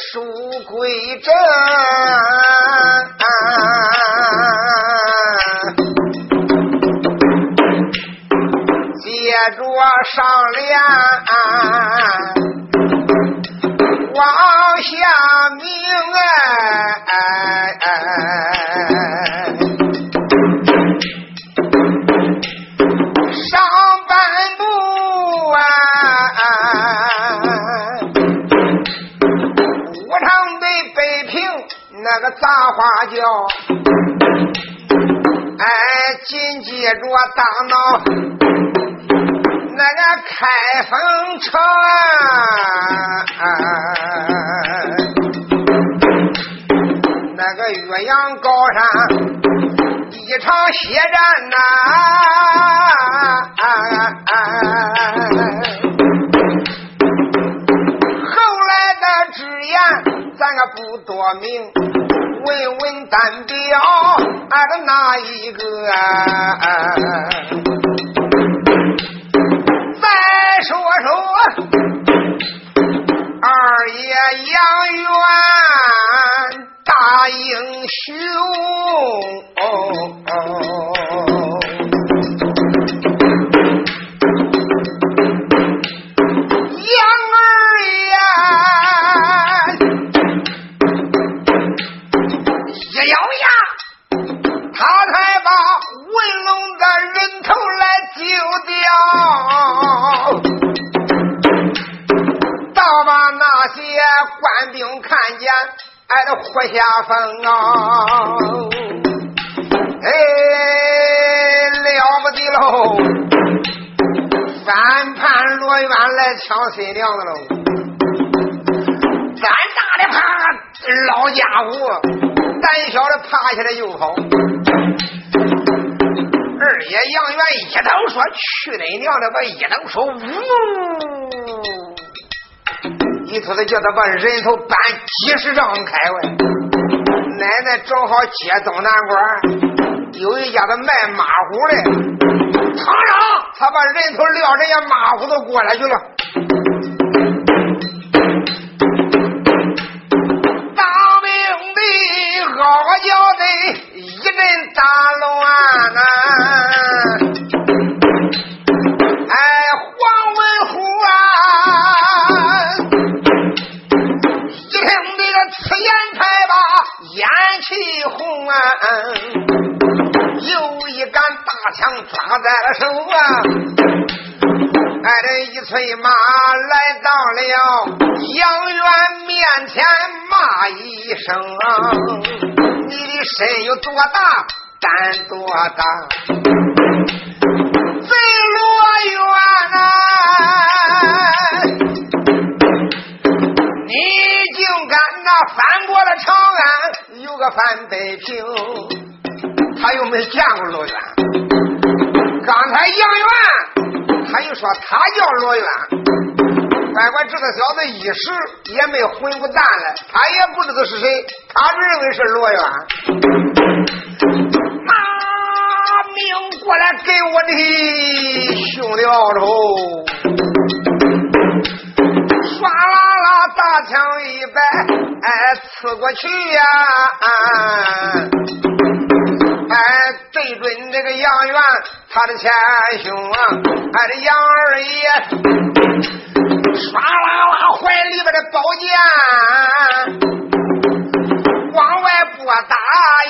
书归正，接着上来。血战呐，后来的直言咱个不多明，问问单表俺的哪一个？胆小的爬起来就跑。二爷杨元一头说：“去你娘的！”吧！一头说：“呜。”一头子叫他把人头搬几十丈开外，奶奶正好接东南关，有一家子卖马虎的，堂上他把人头撂人家马虎都过来去了。一声：“你的身有多大，胆多大？贼罗元啊！你竟敢那翻过了长安！”有个范北平，他又没见过罗元。刚才杨元，他又说他叫罗元。乖乖，这个小子一时也没混过蛋来，他也不知道是谁，他认为是罗元。拿命过来给我的兄弟报仇！唰啦啦，大枪一摆，哎，刺过去呀！哎，对准这个杨元，他的前胸啊！哎，这杨二爷，唰啦啦，怀里边的宝剑往外拨打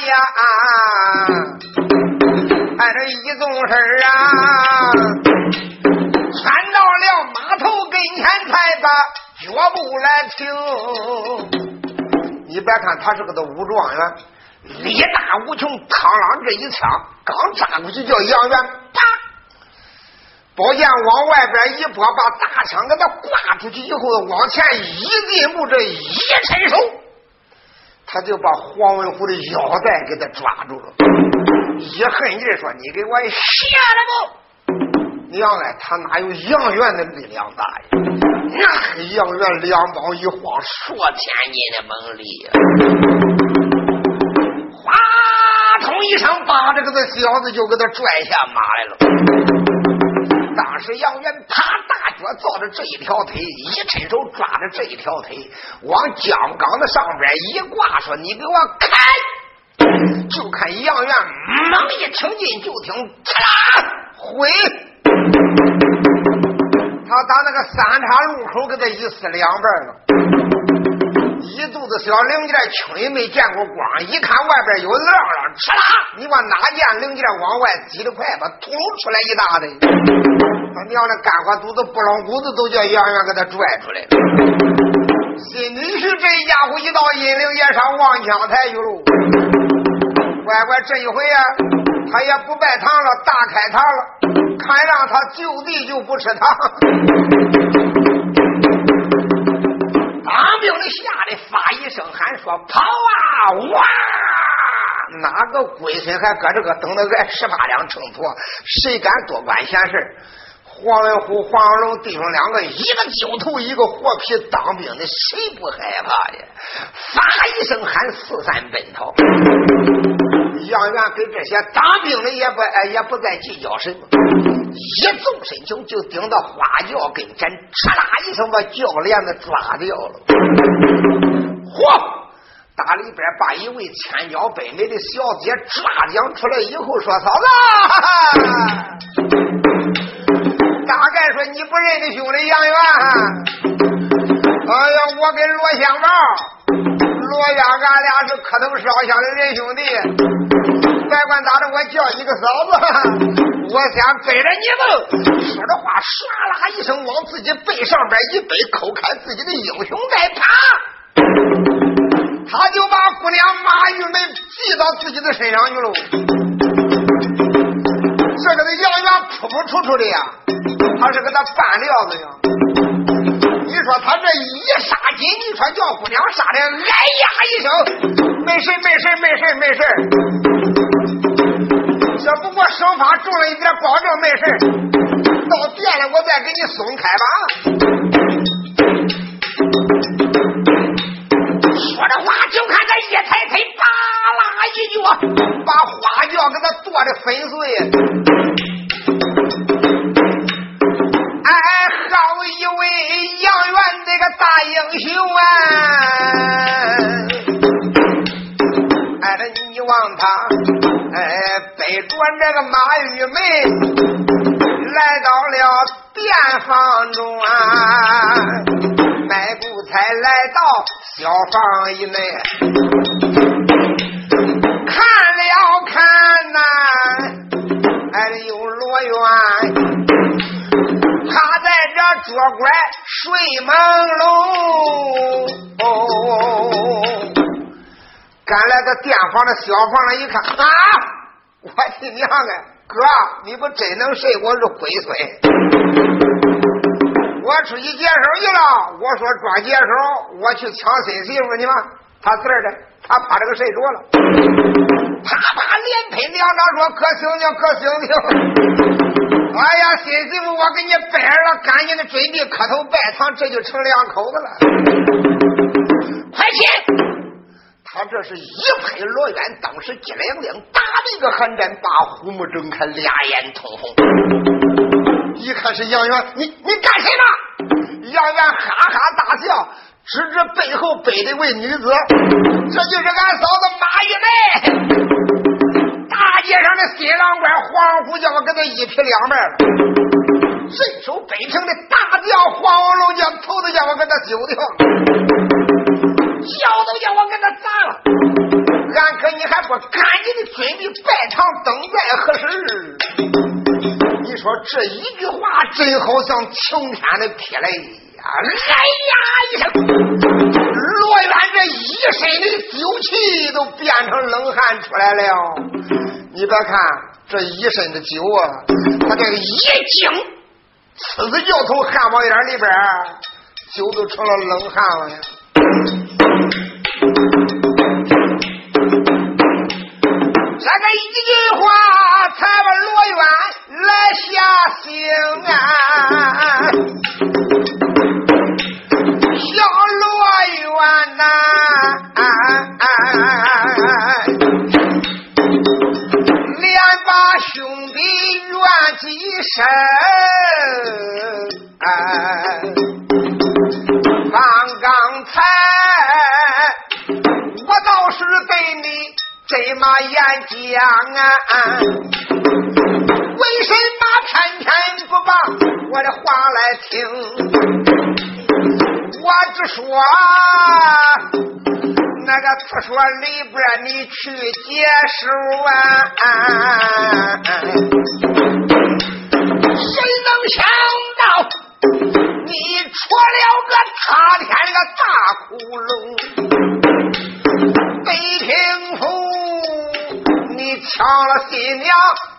呀！哎，这一纵身啊！窜到了码头跟前，才把脚步来停。你别看他是个的武状元，力大无穷。螳螂这一枪刚扎过去，叫杨元，啪！宝剑往外边一拨，把大枪给他挂出去以后，往前一进步，这一伸手，他就把黄文虎的腰带给他抓住了。一狠劲说：“你给我下来不？”娘哎，他哪有杨元的力量大呀？那杨元两膀一晃，说天津的猛力呀！一声，把这个这小子就给他拽下马来了。当时杨元啪大脚照着这一条腿，一伸手抓着这一条腿，往江缸的上边一挂，说：“你给我开！”就看杨元猛一挺进，就听嚓回，他打那个三岔路口给他一撕两半了。一肚子小零件，轻也没见过光。一看外边有亮了，吃啦！你往哪件零件往外挤的快，把秃噜出来一大堆。他娘的干活肚子不拢骨子都叫杨元给他拽出来。新女婿这一家伙一到阴陵也上望江台去喽。乖乖，这一回呀，他也不拜堂了，大开堂了。看让他就地就不吃糖。当兵的吓得发一声喊说：“跑啊！哇！哪个龟孙还搁这个等着挨十八两秤砣？谁敢多管闲事？”黄文虎、黄文龙弟兄两个，一个揪头，一个活皮，当兵的谁不害怕呀？发一声喊，四散奔逃。杨元跟这些当兵的也不也不再计较什么，一纵身就就顶到花轿跟前，哧啦一声把轿帘子抓掉了。嚯！大里边把一位千娇百媚的小姐抓将出来以后，说：“嫂子，大概说你不认得兄弟杨元？哎呀，我跟罗香宝。”罗家，俺俩是磕头烧香的仁兄弟，别管咋的，我叫你个嫂子，我先背着你走。说着话，唰啦一声往自己背上边一背，抠开自己的英雄带，啪，他就把姑娘马玉梅系到自己的身上去了。这个的杨元扑扑出出的呀，他是给他拌料子呀。说他这一杀金，你说叫姑娘杀的，哎呀一声，没事没事没事没事，这不过手法重了一点，保证没事。到店了，我再给你松开吧。说着话，就看他一抬腿，吧啦一脚，把花轿给他剁的粉碎。一位杨元这个大英雄啊！哎，这你望他，哎，背着这个马玉梅，来到了店房中啊，卖布才来到小房以内，看了看呐，哎，有罗元。他在这桌拐睡朦胧，赶来个店房的小房子一看啊，我的娘啊，哥，你不真能睡？我是龟孙，我出去接手去了。我说装接手，我去抢新媳妇，你们他这儿的，他怕这个睡着了，啪啪连喷两掌说：可醒醒，可醒醒！哎呀，新媳妇，我给你拜了，赶紧的准备磕头拜堂，这就成两口子了。快去！他这是一拍罗元，当时激灵灵打的一个寒战，把虎目睁开，俩眼通红。一看是杨元，你你干什么？杨元哈哈大笑，指着背后背的位女子，这就是俺嫂子马玉梅。街上的新郎官黄虎叫我给他一劈两半了，伸手北平的大将黄龙将头子叫我给他揪掉，脚都叫我给他砸了。俺哥，你还说赶紧的准备拜堂，等待何时？你说这一句话真好像晴天的霹雷。哎呀一声，罗元这一身的酒气都变成冷汗出来了。你别看这一身的酒啊，他这个一惊，呲子就从汗毛眼里边，酒都成了冷汗了呀。这个一句话，才把罗元来下刑啊！小罗元呐，连把兄弟冤几声啊！刚刚才。你这么演讲啊，为什么偏偏不把我的话来听？我只说那个次说里边你去接手啊，谁能想到？你戳了个塌天个大窟窿，北平府，你抢了新娘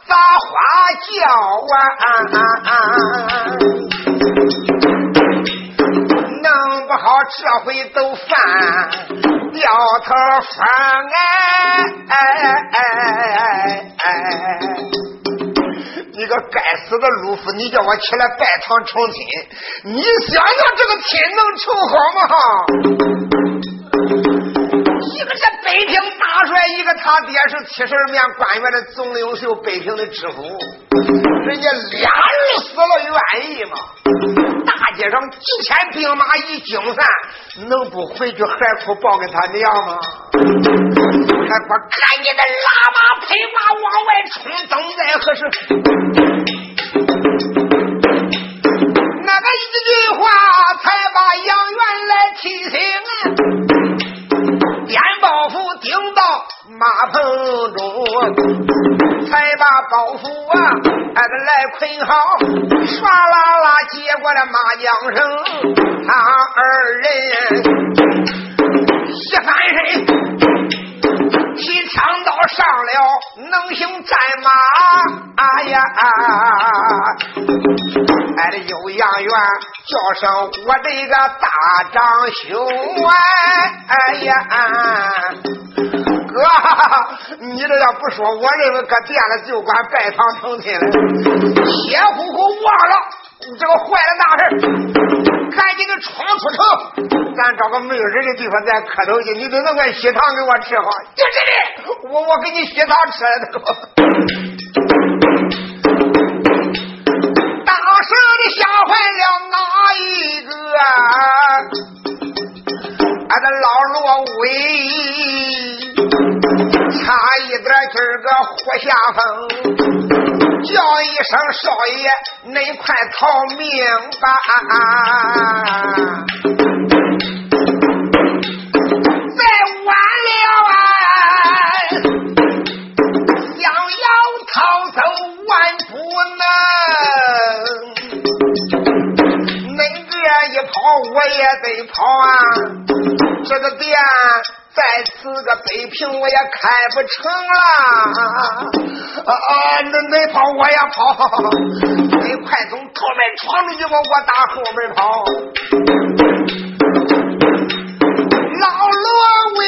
咋花轿啊？弄不好这回都犯掉头风哎！你个该死的鲁夫！你叫我起来拜堂成亲，你想想这个亲能成好吗？哈！一个是北平大帅，一个他爹是七十二面官员的总领袖，北平的知府，人家俩人死了愿意吗？大街上几千兵马一惊散，能不回去海哭报给他娘吗？还不赶紧的拉马配马往外冲，等待何时？那个一句话才把杨元来提醒，电报符顶到马棚中，才把包袱啊，那个来捆好，唰啦啦接过了马缰绳，他二人一翻身。提枪刀上了，能行战马，哎呀！哎，有杨元叫声我这个大长兄哎，哎呀！哥，你这要不说，我认为搁店了就管拜堂成亲了，血乎乎忘了这个坏了大事。赶紧的闯出城，咱找个没有人的地方，咱磕头去。你得能把喜糖给我吃好，就这里，我我给你喜糖吃了。当差一点今儿个活下风。叫一声少爷，恁快逃命吧！再晚了我也得跑啊！这个店。在此个北平我也开不成了，啊啊！恁恁跑我也跑，你快从后面闯出去吧，我打后门跑。老罗威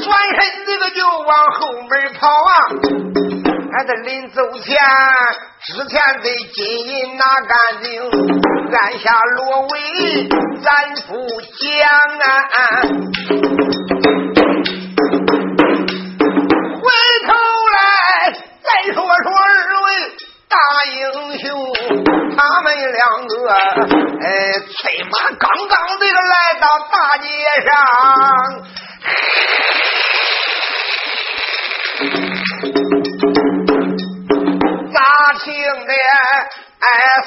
转身这个就往后门跑啊！俺这临走前之前得金银拿干净，按下罗威，咱不讲啊！回头来再说说二位大英雄，他们两个哎，催马刚刚的来到大街上，听得？哎，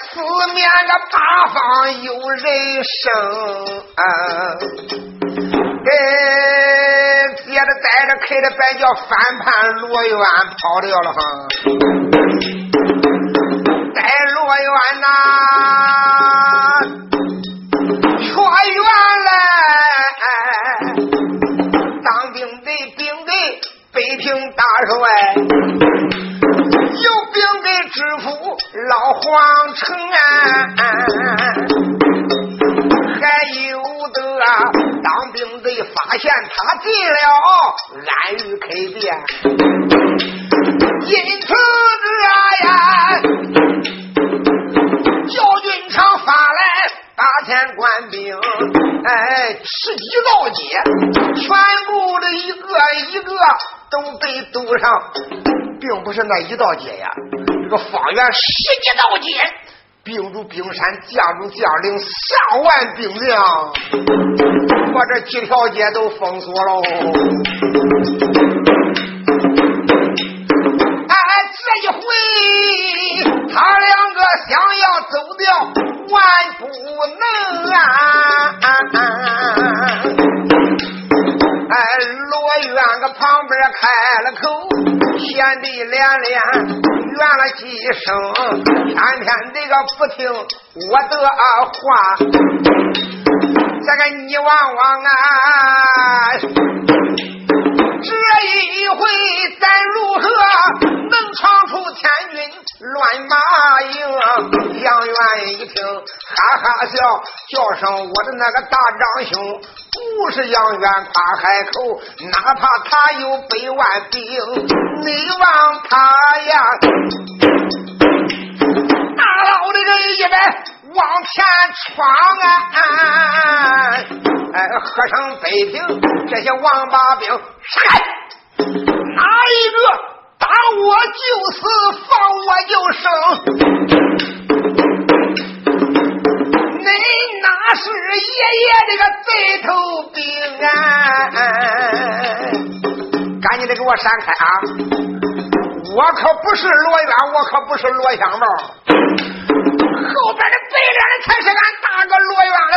四面的八方有人声。哎，接着带着开的白叫反叛罗元跑掉了哈，带罗元呐，全员来，哎当兵的兵给北平大帅，知府老黄城啊。还有的当兵的发现他进了安玉开店，因此这呀，教军长发来八千官兵，哎，十几道街，全部的一个一个都被堵上，并不是那一道街呀，个方圆十几道街。兵如冰山，将如将领，上万兵将，把这几条街都封锁喽。哎，这一回，他两个想要走掉，万不能啊！哎，罗院个旁边开了口，贤弟连连。喊了几声，偏偏这个不听我的话。这个你望望啊，这一回咱如何能闯出天军乱马营？杨元一听，哈哈笑，叫声我的那个大长兄，不是杨元夸海口，哪怕他有百万兵，你望他呀，大老的人一来往前闯啊！哎，喝声北平，这些王八兵，开！哪一个打我就死，放我就生？是爷爷这个贼头兵啊！赶紧的给我闪开啊！我可不是罗渊，我可不是罗香帽，后边的白脸的才是俺大哥罗渊了。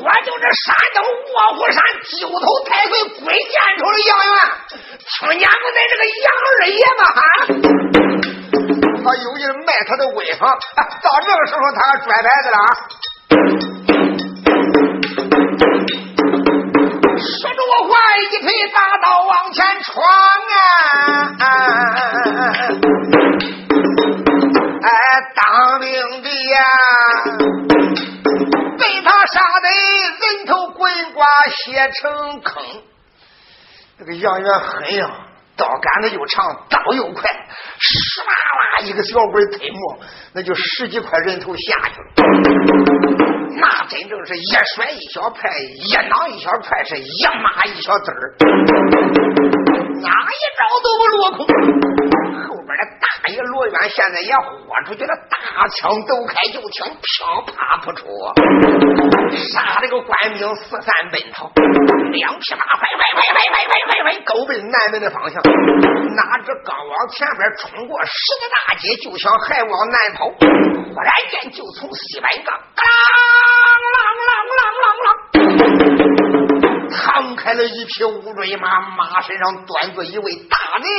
我就是山东卧虎山九头太岁鬼见愁的杨元，听见不？在这个杨二爷吗？哈！他有意卖他的威风，到这个时候他还拽牌子了啊！说着我话，一腿大刀往前闯啊啊！成坑。这个杨元狠呀，刀杆子又长，刀又快，唰啦一个小鬼推磨，那就十几块人头下去了。那真正是一甩一小块，一囊一小块，是一马一小子儿，哪一招都不落空。后边的大爷罗渊现在也豁出去了，大枪抖开，就听噼啪不出，杀这个官兵四散奔逃，两匹马快快快快快快快快，狗奔南门的方向。哪知刚往前边冲过十个大街，就想还往南跑，忽然间就从西北杠，啷啷啷啷啷啷，趟开了一匹乌骓马，马身上端坐一位大娘，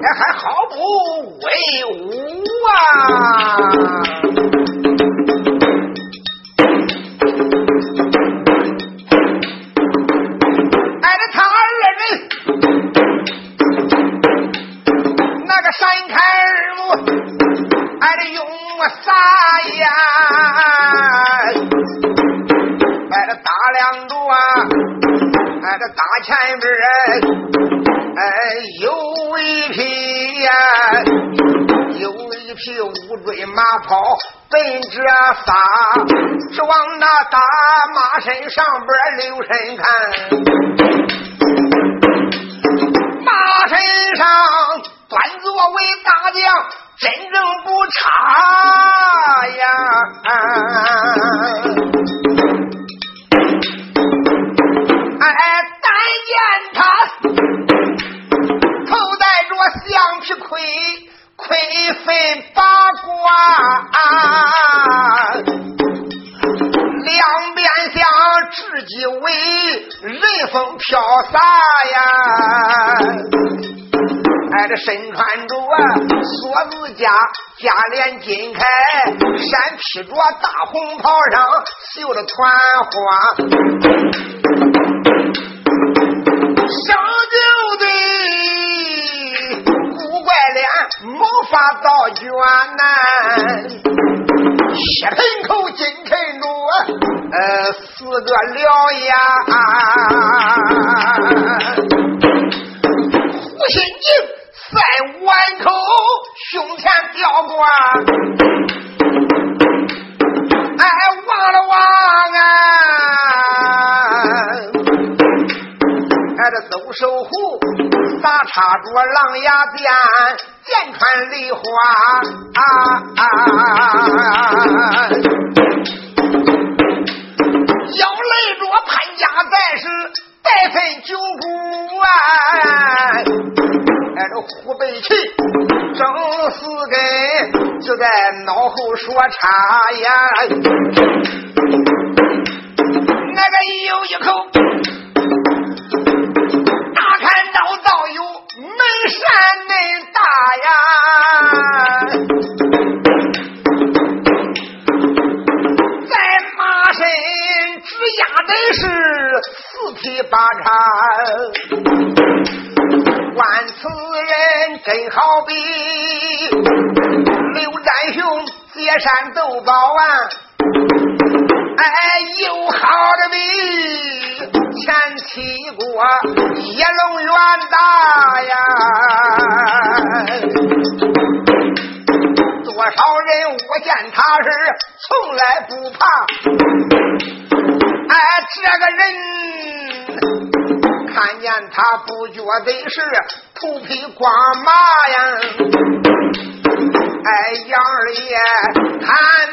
年还毫不威武啊！挨着他二人，那个山开二木，挨着勇啊仨呀，挨着大梁柱啊，挨着大前边，哎呦！匹呀，有一匹乌骓马跑奔着发，是往那大马身上边留神看，着大红袍上绣着团花。小九的古怪脸，毛发倒卷难，血盆口金盆着，呃，四个獠牙，胡心镜在碗口，胸前吊挂，哎，望了望啊。这走守护，打插着狼牙鞭，剑穿梨花。啊要累着潘家在时，带配九股啊！哎，这湖北气，正是给就在脑后说插呀。那个有一口，好比刘占雄接山斗宝啊。哎，有好的比前七国野龙元大呀！多少人我见他是从来不怕。他不觉得是头皮光麻呀。哎，杨二爷看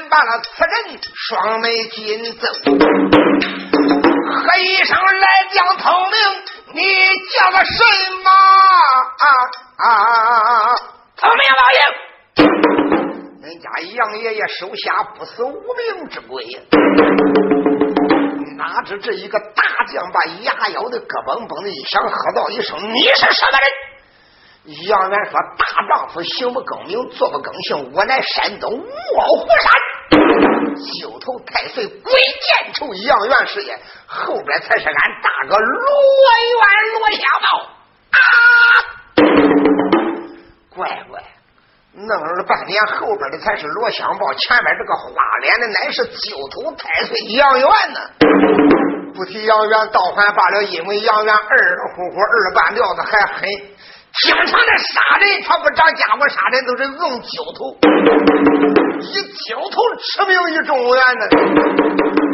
罢了此人，双眉紧皱，喝一声来将聪明，你叫个什么？聪明老爷，人家杨爷爷手下不死无名之鬼，哪知这一个大将把牙咬的咯嘣嘣的一响，喝道一声：“你是什么人？”杨元说：“大丈夫行不更名，坐不更姓。我乃山东卧虎山九头太岁鬼见愁杨元师爷，后边才是俺大哥罗元罗小宝啊！乖乖，弄了半天，后边的才是罗香豹，前面这个花脸的乃是九头太岁杨元呢。不提杨元，倒还罢了，因为杨元二呼呼二半吊子还狠。”经常的杀人，他不长家伙杀人都是用九头，以九头驰名于中原呢。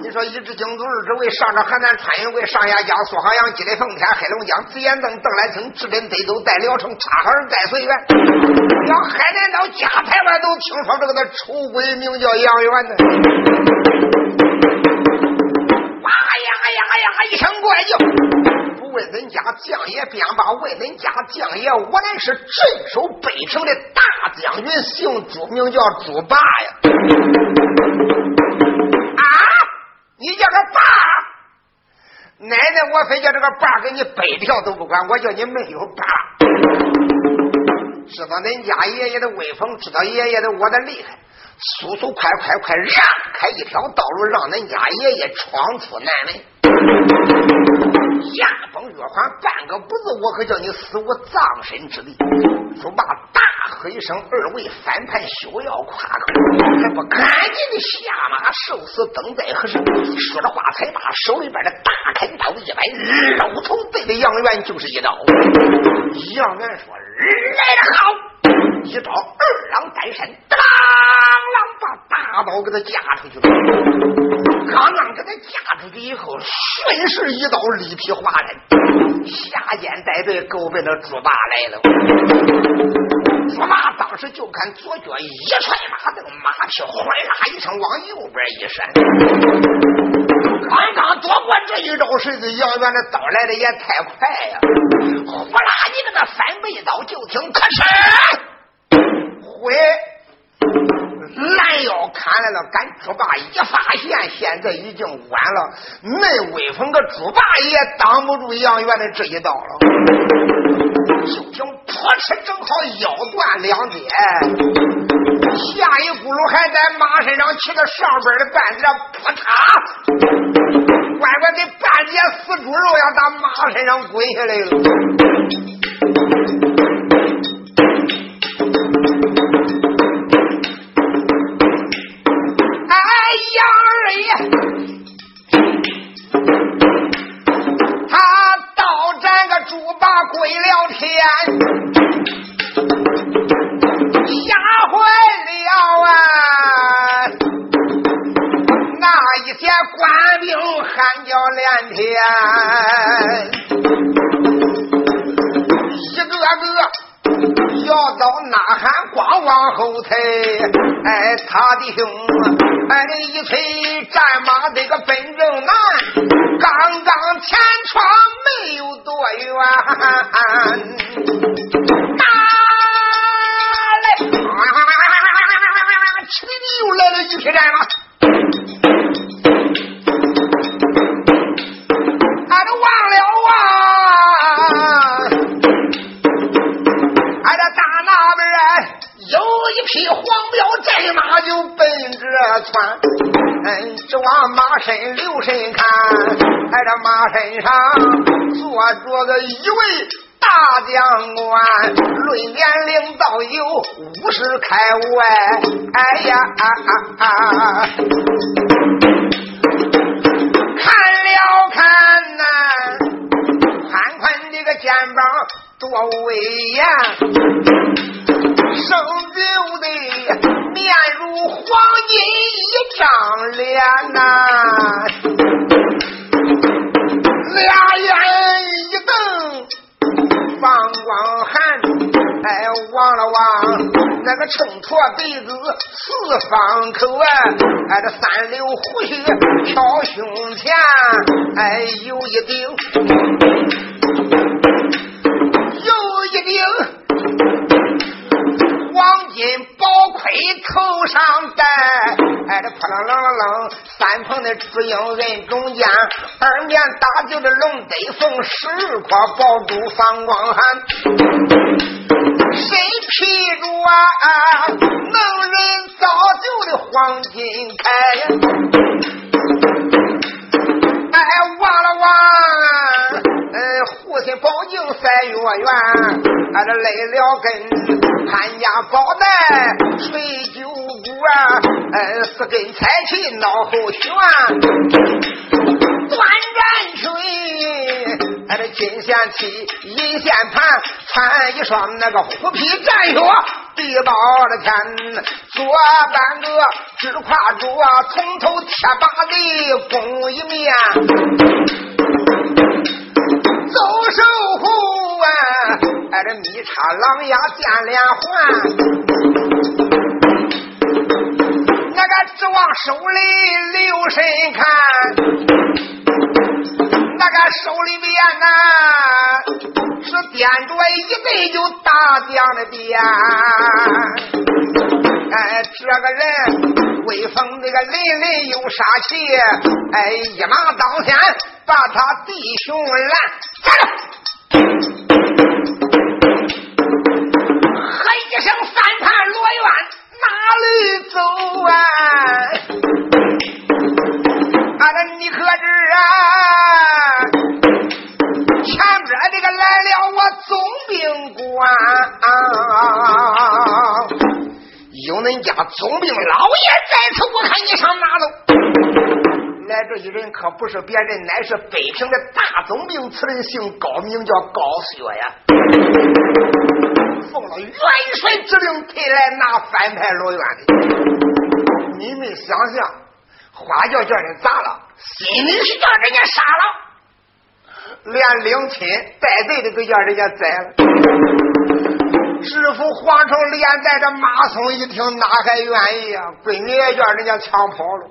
你说一支京都，二支卫，上着邯郸穿云贵，上下江苏杭阳，积累奉天，黑龙江紫烟邓，邓来清，至真北斗，带聊城，察哈尔带绥远，连海南岛加台湾都听说这个那丑鬼名叫杨元呢。哇呀呀呀！一声怪叫。不问恁家将爷便罢，问恁家将爷，我乃是镇守北城的大将军，姓朱，名叫朱霸呀。你叫他爸？奶奶，我非叫这个爸给你背票都不管，我叫你没有爸。知道恁家爷爷的威风，知道爷爷的我的厉害，速速快快快，让开一条道路，让恁家爷爷闯出南门。牙崩月环，半个不字，我可叫你死无葬身之地。说罢，大喝一声：“二位反叛，休要夸口！还不赶紧的下马受死，等待何时？”说着话，才把手里边的大砍刀一摆，肉头对着杨元就是一刀。杨元说：“来得好！”一招二郎单身，当啷把大刀给他架出去了。刚刚给他架出去以后，顺势一刀力劈华人，下肩带队勾奔那猪八来了。猪八当时就看左脚一踹马蹬，马匹哗啦一声往右边一闪。刚刚躲过这一招，谁知杨元的刀来的也太快呀！呼啦，你这个三倍刀，就听咔嚓，回。拦腰砍来了，赶猪八一发现，现在已经晚了。那威风个猪八也挡不住杨元的这一刀了。就听扑哧，正好腰断两截，下一轱辘还在马身上骑着上边的半截，扑嚓，乖乖给半截死猪肉要打马身上滚下来了。哎，他的兄，哎，一催战马这个奔正南，刚刚前闯没有多远，打来，哧的又来了一匹战马。一匹黄标战马就奔着窜，嗯，只往马身留神看，在这马身上坐着个一位大将官，论年龄倒有五十开外，哎呀，啊啊啊！看了看呐，宽宽的个肩膀多威严。生的面如黄金一张脸呐，俩眼一瞪放光寒，哎，望了望那个秤砣鼻子四方口啊，哎，这三绺胡须挑胸前，哎，有一顶，有一顶。黄金宝盔头上戴，哎，这扑棱棱棱棱，三蓬的朱缨摁中间，二面打就的龙得凤十块宝珠放光寒，谁披着啊？能人造就的黄金铠。哎，忘了忘，呃，护心宝镜三月圆，俺这来了根潘家宝带吹九股啊，呃，四根彩旗脑后悬，断战锤，俺这金线旗银线盘，穿一双那个虎皮战靴，地包的天，左半个直挎着啊，从头贴把的弓一面，守护啊，哎这密插狼牙电连环，那个指望手里留神看，那个手里边呐。是掂着一对就大将的鞭，哎，这个人威风那个凛凛有杀气，哎，一马当先把他弟兄拦，喝一声三盘罗院哪里走啊？啊，那你可知啊？前边这个来了，我总兵官，有恁家总兵老爷在此，我看你上哪走？来这一人可不是别人，乃是北平的大总兵，此人姓高，名叫高雪呀。奉了元帅之令，退来拿反派罗元的。你们想想，花轿叫人砸了，心里是叫人家杀了。连领亲带队的都叫人家宰了，知府皇城连带着马松一听，哪还愿意啊？闺女也叫人家抢跑了，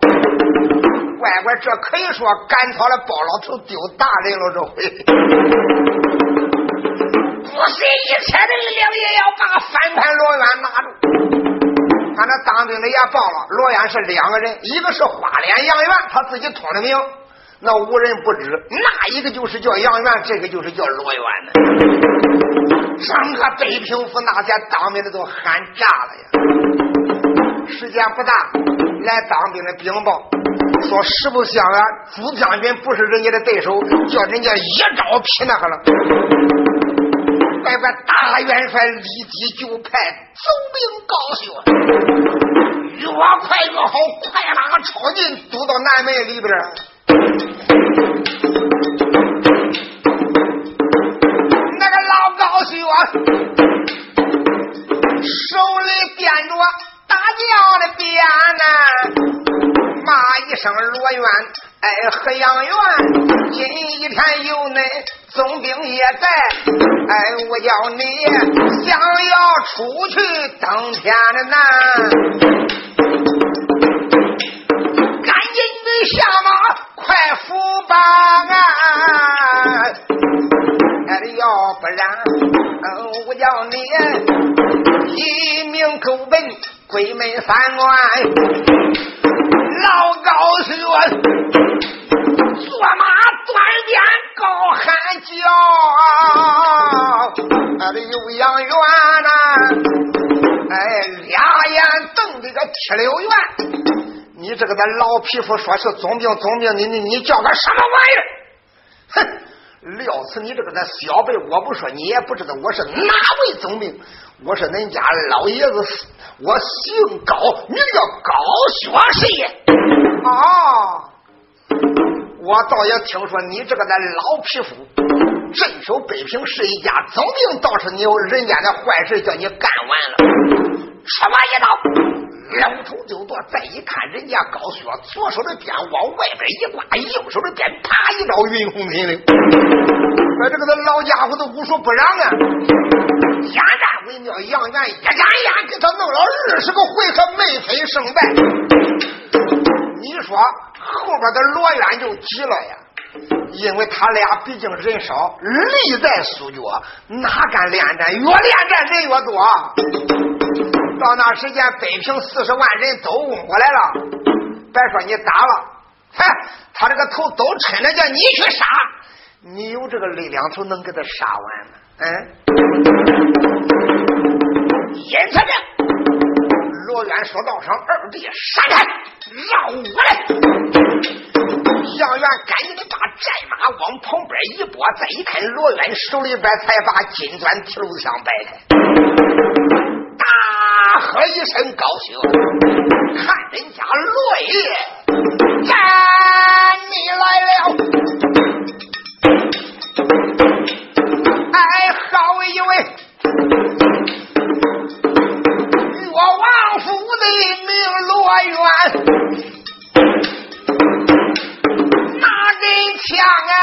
乖乖，这可以说赶草了包老头丢大人了，这回不惜一切的力量也要把反叛罗元拿住。俺那当兵的也报了，罗元是两个人，一个是花脸杨元，他自己通的名。那无人不知，那一个就是叫杨元，这个就是叫罗元的。整个北平府那些当兵的都喊炸了呀！时间不大，来当兵的禀报说，实不相瞒，朱将军不是人家的对手，叫人家一招劈那个了。乖乖，大元帅立即就派总兵高秀，越快越好，快马超进，堵到南门里边。那个老高旭啊，手里掂着大将的鞭呢，骂一声罗元，哎，哎，河阳院今一天有恁总兵也在，哎，我叫你想要出去登天的难，赶紧的下马，快扶办案，哎，要不然，嗯，我叫你一命狗奔鬼门三关。老高学坐马断鞭高喊叫，俺的有杨元呐，哎，俩眼瞪的个铁溜圆。你这个咱老匹夫说是总兵，总兵，你你你叫个什么玩意儿？哼，料死你这个咱小辈，我不说你也不知道我是哪位总兵，我是恁家老爷子，我姓高，名叫高学士也。啊！我倒也听说你这个咱老匹夫镇守北平是一家总兵，倒是你有人家的坏事叫你干完了。出马一刀，两头就剁。再一看，人家高靴左手的鞭往外边一挂，右手的鞭啪一招云红天领。说这个老家伙都武术不让啊！眼战为妙，杨元一眨眼给他弄了二十个回合，没分胜败。你说后边的罗渊就急了呀，因为他俩毕竟人少，力在苏角，哪敢恋战？越恋战人越多。到那时间，北平四十万人都攻过来了，别说你打了，哼，他这个头都抻着叫你去杀，你有这个力量头能给他杀完吗？嗯，因此呢。罗渊说道：“声二弟，闪开，让我来。”杨元赶紧的把战马往旁边一拨，再一看，罗渊手里边才把金钻铁路枪摆开，我一身高兴，看人家罗爷站你来了，哎，好一位，我王府的名罗元，拿人枪啊！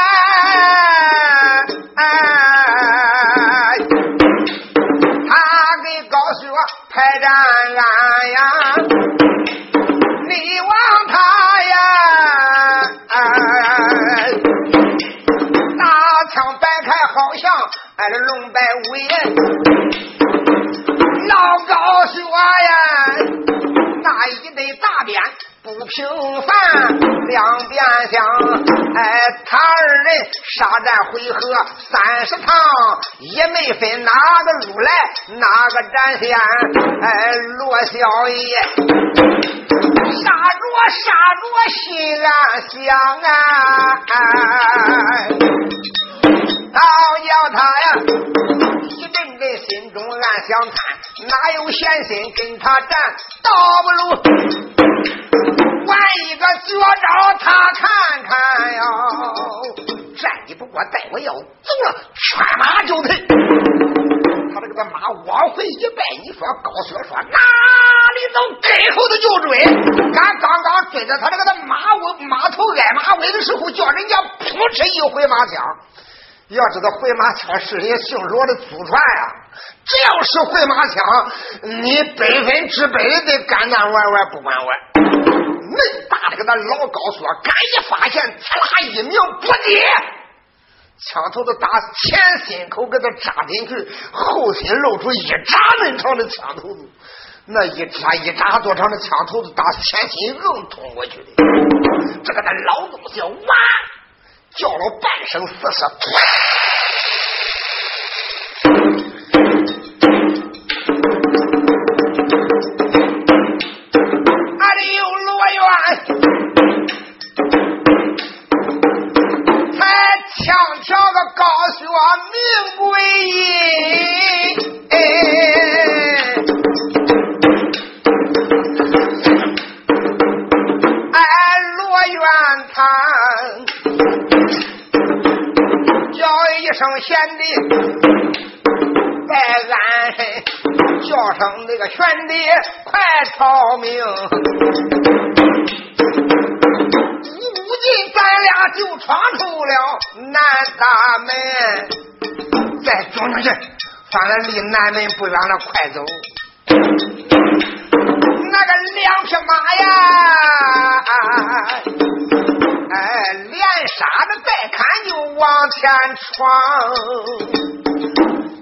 龙摆尾，老高雪呀！那一对大鞭不平凡，两边相，哎，他二人杀战回合三十趟，也没分哪个路来哪个战线，哎，罗小爷杀着杀着心安想啊，倒叫他呀一阵阵心中暗想看。哪有闲心跟他战？倒不如玩一个绝招，他看看呀！战你不过，待我要走了，圈马就退。他这个马往回一拜，你说高雪说哪里走？跟后头就追。俺刚刚追着他这个的马尾马头挨马尾的时候，叫人家扑哧一回马枪。要知道回马枪是人家姓罗的祖传呀，只要是回马枪，你百分之百得干干玩玩不管玩。恁大的个那老高说，敢一发现，刺啦一鸣不接，枪头子打前心口给他扎进去，后心露出一扎那长的枪头子，那一扎一扎多长的枪头子打前心硬通过去的，这个那老东西哇！叫了半声，四声，声贤弟，在安身，叫声那个玄弟，快逃命！无尽在就闯出了南大门，再转转去，反正离南门不远了，快走。那个两匹马呀，杀的带砍就往前闯。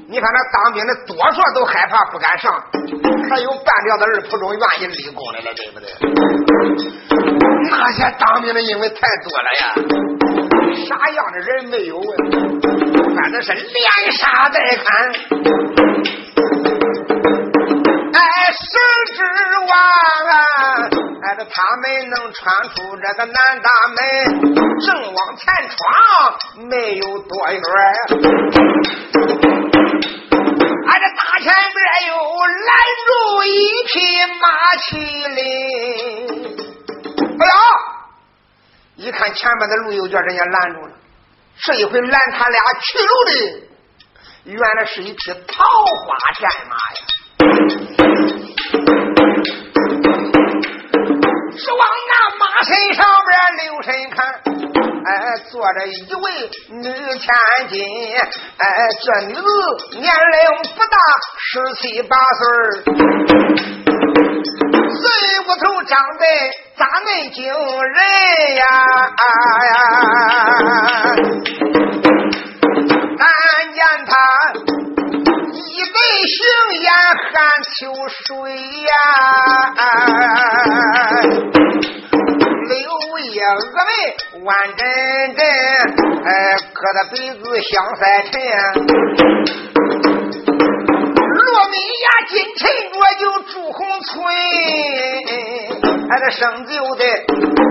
你看那当兵的多数都害怕不敢上，还有半吊子二铺中愿意立功的了，对不对？那些当兵的因为太多了呀，啥样的人没有啊？反正是连杀带砍，哎，谁指望他们能穿出这个南大门，正往前闯，没有多远。俺这大前边又拦住一匹马麒麟，哎呀！一看前面的路又叫人家拦住了，这一回拦他俩去路的，原来是一匹桃花战马呀！留神看。哎，坐着一位女千金，哎，这女子年龄不大，十七八岁岁五头长得咋恁惊人呀？但见她一对杏眼含秋水呀。柳叶峨眉弯阵阵，哎，磕的鼻子像赛沉。罗米呀，金沉着就朱红村，哎，这生就的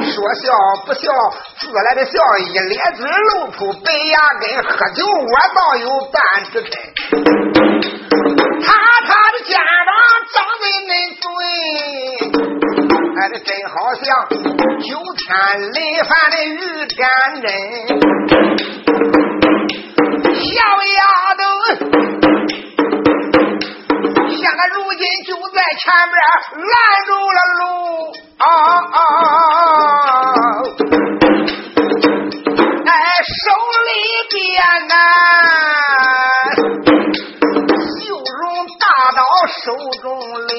说笑不笑，自来的笑，一咧嘴露出白牙根，喝酒我倒有半只沉。他他的肩膀长得恁嘴。哎，这真好像九天雷凡的玉天针，小丫头，现在如今就在前边拦住了路啊，哎，手里边呐，绣绒大刀手中拎。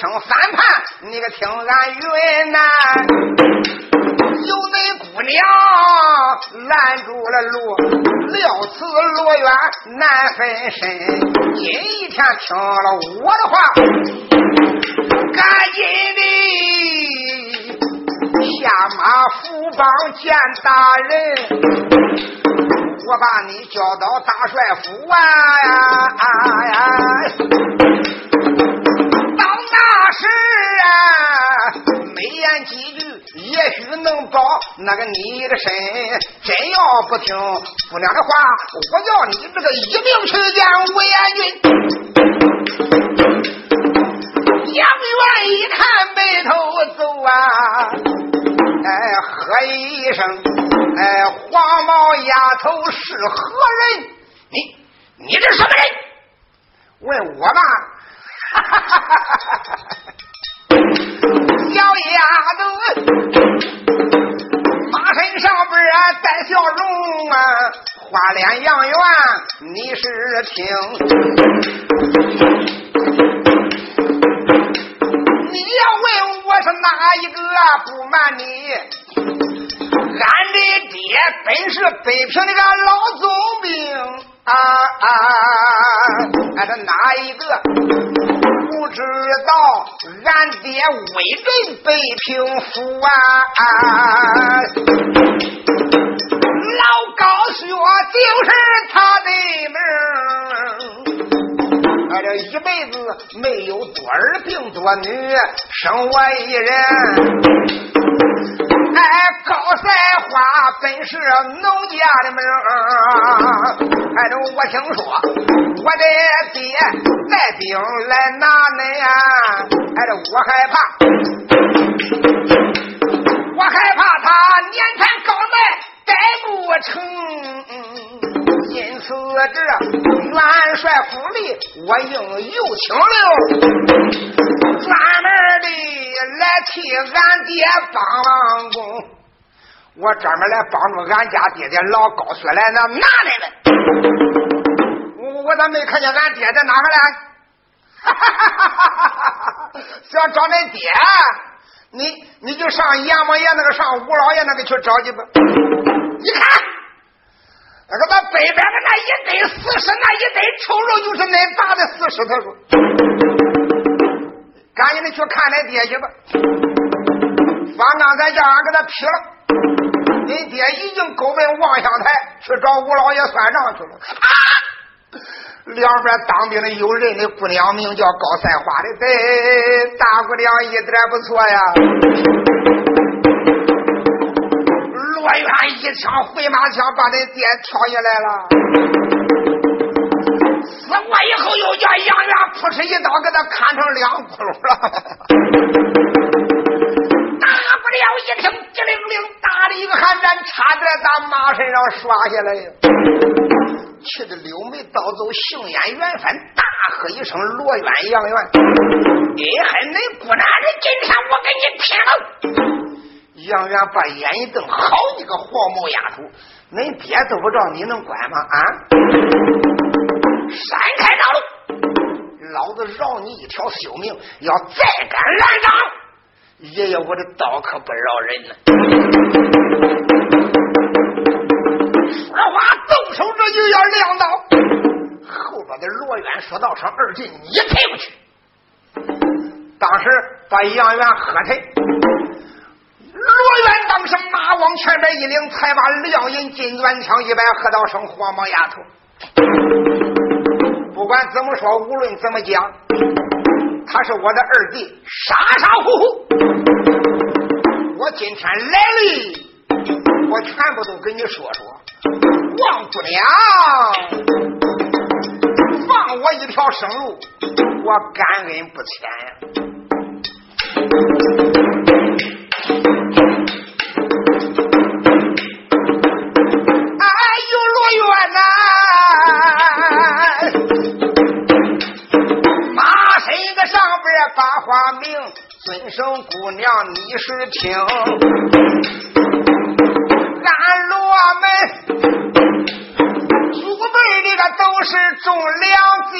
声反叛，你可听俺云呐，有那姑娘拦住了路，料此罗远难分身。今天听了我的话，赶紧的下马扶帮见大人。我把你叫到大帅府啊呀！能保那个你的身。真要不听姑娘的话，我要你这个一命去见吴彦军。杨元一看，眉头皱啊。哎，喝一声，哎，黄毛丫头是何人？你，你这什么人？问我吧。小丫头，马身上边带笑容啊，花脸杨元，你是听。你要问我是哪一个？不瞒你，俺的爹本是北平那个老总兵啊啊！俺这哪一个知道？俺爹为人北平府啊！老高学就是他的名。俺这一辈子没有多儿病多女，生我一人。哎，高赛花本是农家的名哎，这我听说我的爹带兵来拿恁呀，哎，这我害怕，我害怕他年产高迈带不成。因此这元帅府里，我应有请了，专门的来替俺爹帮帮工。我专门来帮助俺家爹爹老高血来那拿来了。我我咋没看见俺爹在哪个嘞？哈哈哈哈哈！想找恁爹，你你就上阎王爷那个，上吴老爷那个去找去吧。你看，那个那北边的那一堆死尸，那一堆臭肉，就是恁爸的死尸。他说：“赶紧的去看恁爹去吧。”方刚才叫俺给他劈了，恁爹已经勾奔望乡台去找吴老爷算账去了。啊！两边当兵的有人的姑娘名叫高赛花的，对，大姑娘一点不错呀。罗元一枪回马枪把那爹挑下来了，死过以后又叫杨元扑哧一刀给他砍成两窟窿了。大不了一听机灵灵，打的一个寒战，差点打马身上刷下来。气得柳眉倒走，杏眼圆翻，大喝一声：“罗元杨元！你还恁姑娘的，今天我给你拼了！”杨元把眼一瞪：“好你个黄毛丫头，恁爹都不着，你能管吗？啊！闪开道路，老子饶你一条性命，要再敢拦挡，爷爷我的刀可不饶人了。说话动手，这就要亮刀。后边的罗渊说道：“上二进，你退不去。”当时把杨元喝退。罗元当时马往前边一领，才把两银金短枪一摆，喝道声：“黄毛丫头！不管怎么说，无论怎么讲，他是我的二弟，傻傻乎乎。我今天来了，我全部都跟你说说。”王姑娘，放我一条生路，我感恩不浅呀。尊生姑娘，你是听，俺罗门祖辈的个都是忠良的。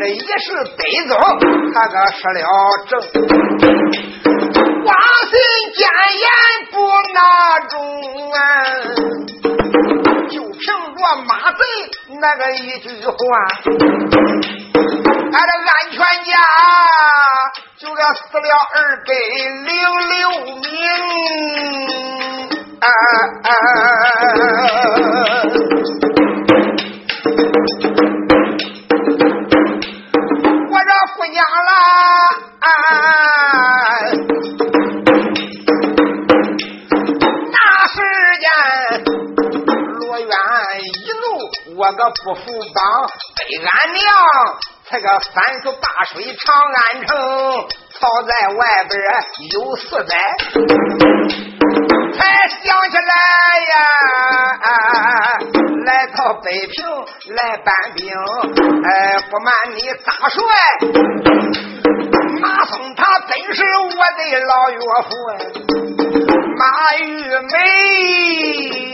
这一时得走，他可失了正。王孙奸言不拿中啊，就凭着马贼那个一句话。俺的安全家就这死了二百零六名，啊啊！不服帮被俺娘。这个三十大水长安城，草在外边有四载，才想起来呀，来到北平来搬兵。哎，不瞒你大帅，马松他真是我的老岳父，马玉梅。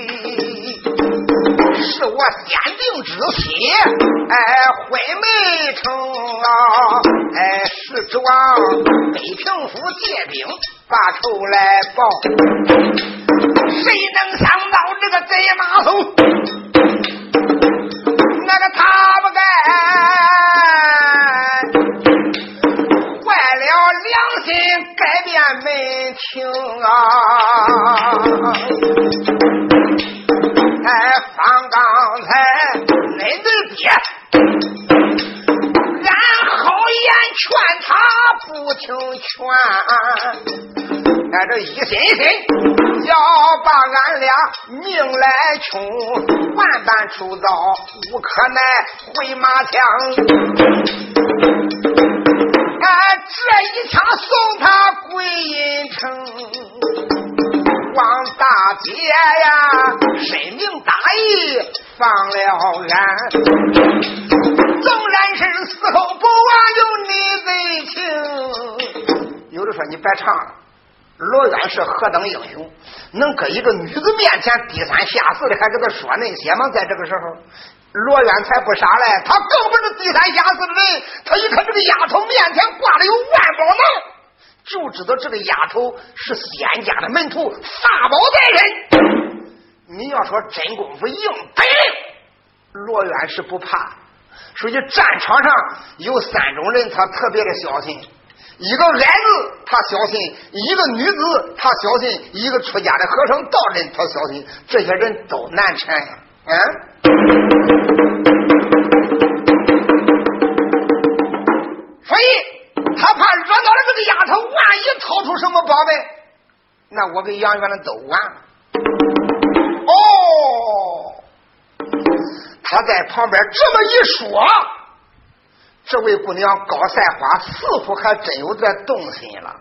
是我先定之心，哎，婚没成啊，哎，是指望北平府借兵把仇来报，谁能想到这个贼马头，那个他不该坏了良心改变门庭啊，不听劝，俺，这一心心要把俺俩命来穷，万般出招无可奈，回马枪。俺，这一枪送他归阴城，王大姐呀，深明大义放了俺，纵然是死后不忘有你罪情。有的说你别唱了，罗渊是何等英雄，能搁一个女子面前低三下四的还跟他说那些吗？在这个时候。罗渊才不傻嘞，他更不是低三下四的人。他一看这个丫头面前挂的有万宝囊，就知道这个丫头是仙家的门徒，法宝在身。你要说真功夫硬本领，罗渊是不怕。说起战场上有三种人，他特别的小心：一个矮子，他小心；一个女子，他小心；一个出家的和尚道人，他小心。这些人都难缠呀。嗯，所以他怕惹到了这个丫头，万一掏出什么宝贝，那我跟杨元的都完了。哦，他在旁边这么一说，这位姑娘高赛花似乎还真有点动心了。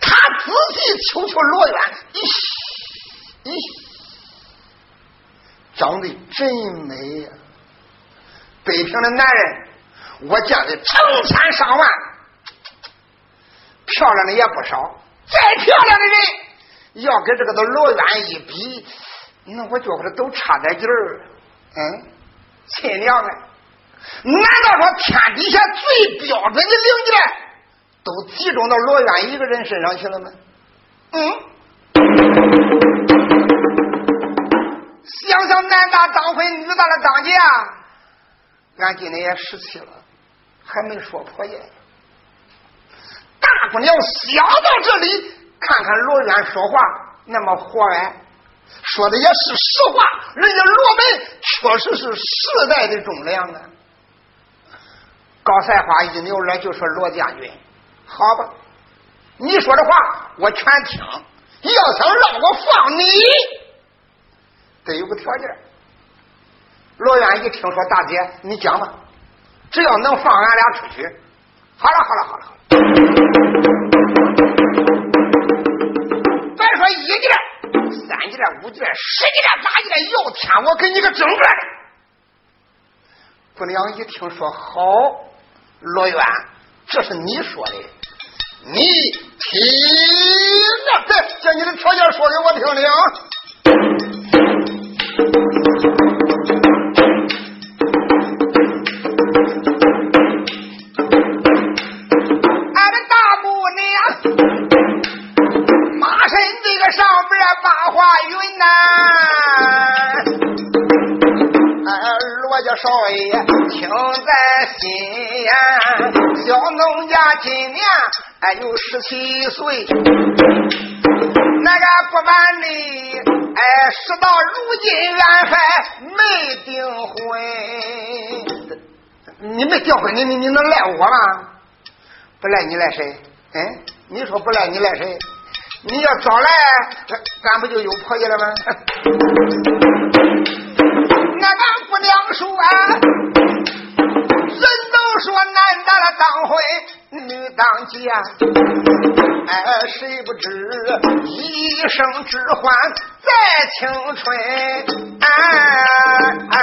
他仔细瞅瞅罗元，咦咦。长得真美呀！北平的男人，我见的成千上万，漂亮的也不少。再漂亮的人，要跟这个的罗远一比，那我觉着都差点劲儿。嗯，亲娘啊！难道说天底下最标准的零件都集中到罗渊一个人身上去了吗？嗯。想想男大当婚，女大的当嫁，俺今年也十七了，还没说破耶。大姑娘想到这里，看看罗渊说话那么和蔼，说的也是实话。人家罗门确实是世代的忠良啊。高赛花一扭脸就说：“罗将军，好吧，你说的话我全听。要想让我放你。”得有个条件。罗渊一听说大姐，你讲吧，只要能放俺俩出去，好了好了好了，好了件、三件、五卷、十件、八件，要天我给你个整个的。姑娘一听说好，罗元，这是你说的，你听啊，对，将你的条件说给我听听。哎有十七岁，那个不瞒你，哎，事到如今俺还没订婚。你没订婚，你你你能赖我吗？不赖你赖谁？嗯，你说不赖你赖谁？你要早来，咱不就有婆家了吗？那俺姑娘说，人说男的了当婚，女当嫁。哎，谁不知一生只换在青春？哎哎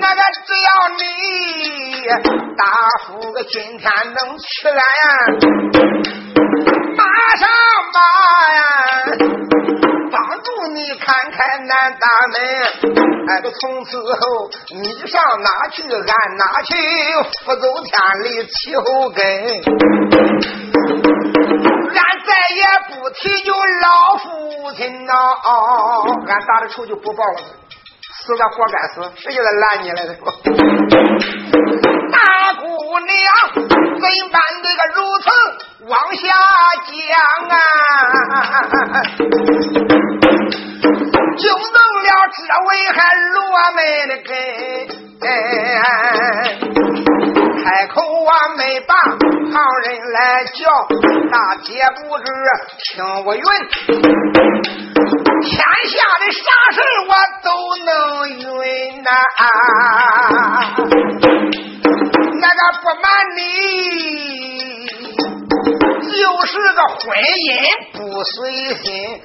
那个只要你答复个今天能娶俺，马上马呀！帮助你看看南大门，哎，从此后你上哪去，俺哪去，不走天理气后跟。俺再也不提就老父亲呐，俺打的仇就不报了，死的活该死，谁叫他拦你来的？大姑娘怎办这个如此往下讲啊，就弄了这位还落梅的根，开口我没把旁人来叫，那姐不知听我云。天下的啥事我都能云呐，那个不瞒你，就是个婚姻不随心，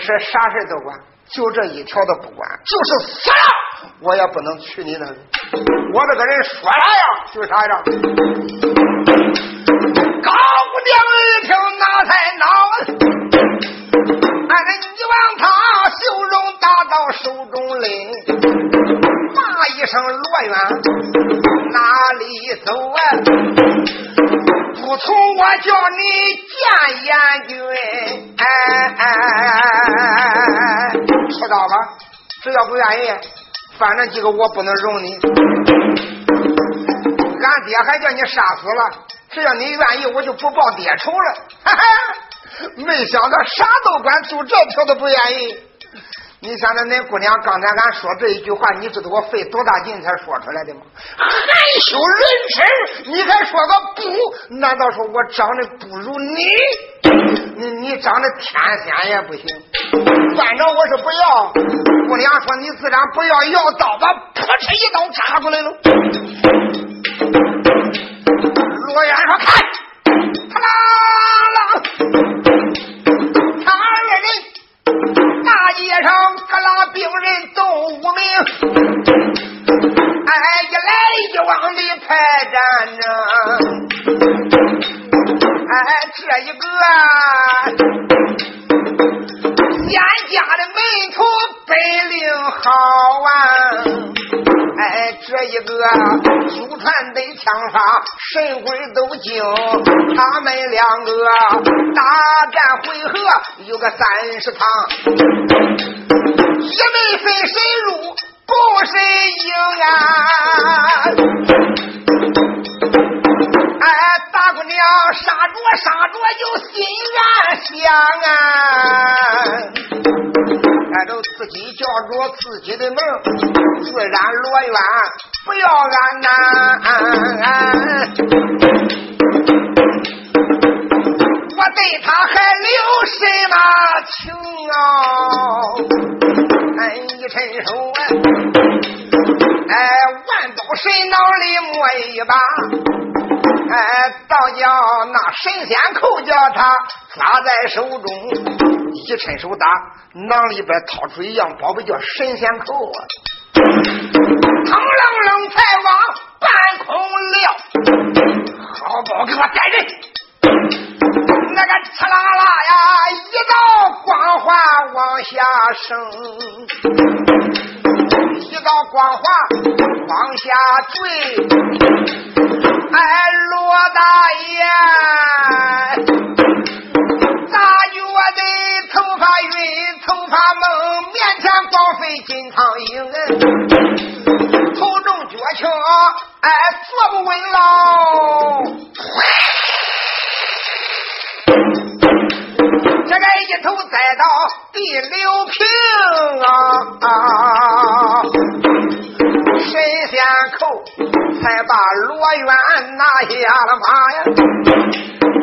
是啥事都管，就这一条都不管，就是死了我也不能娶你那个。我这个人说啥呀就啥样。高娘一听那才恼，俺这你往他。秀容打到手中拎，骂一声罗元哪里走啊？不从我叫你见阎君，哎哎哎哎哎哎哎！知道吧？只要不愿意，反正几个我不能容你。俺爹还叫你杀死了，只要你愿意，我就不报爹仇了。哈哈，没想到啥都管，就这条都不愿意。你想着那姑娘刚才俺说这一句话，你知道我费多大劲才说出来的吗？含羞人生，你还说个不？难道说我长得不如你？你你长得天仙也不行。反正我是不要。姑娘说你自然不要，要刀吧，扑哧一刀扎过来了。罗元说看，他啦啦。上各拉病人都无名，哎，一来一往的排站着，哎，这一个仙家的门徒本领好啊。哎，这一个祖传的枪法，神鬼都精。他们两个大战回合有个三十趟，也没分谁入不谁赢啊！哎，姑娘杀着杀着就心愿想啊！俺都自己叫着自己的名，自然罗元不要俺难。我对他还留什么情啊？俺一伸手，哎，万刀神脑里摸一把，哎，倒叫那神仙扣叫他拿在手中。一伸手打，囊里边掏出一样宝贝，叫神仙扣啊！腾楞楞才往半空撂，好宝给我带人！那个刺啦啦呀，一道光华往下升，一道光华往下坠，哎，罗大爷，咋觉得头发晕、头发蒙？面前光飞金苍蝇，头重脚轻！哎，坐不稳喽。这个一头栽到第六平啊！神仙扣才把罗元拿下了马呀，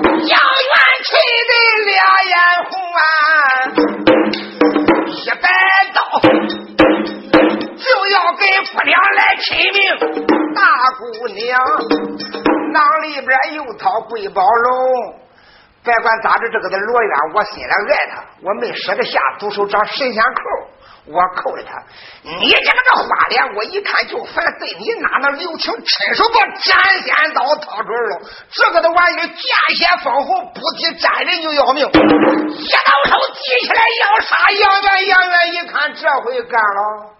杨元气得两眼红啊！一摆刀，就要给姑娘来亲命。大姑娘囊里边又掏贵宝龙，别管咋着，这个的罗元，我心里爱他，我没舍得下毒手，找神仙扣。我扣了他，你这个个花脸，我一看就烦。对你哪能留情？伸手把斩仙刀掏出来了，这个的玩意见血封喉，不提斩人就要命。一刀手提起来要杀杨元，杨元一看这回干了。